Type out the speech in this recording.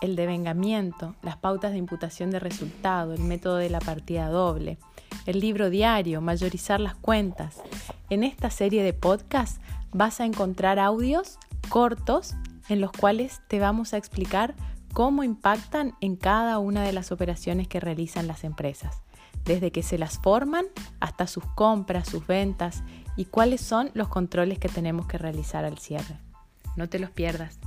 el devengamiento, las pautas de imputación de resultado, el método de la partida doble, el libro diario, mayorizar las cuentas. En esta serie de podcasts vas a encontrar audios cortos en los cuales te vamos a explicar cómo impactan en cada una de las operaciones que realizan las empresas, desde que se las forman hasta sus compras, sus ventas y cuáles son los controles que tenemos que realizar al cierre. No te los pierdas.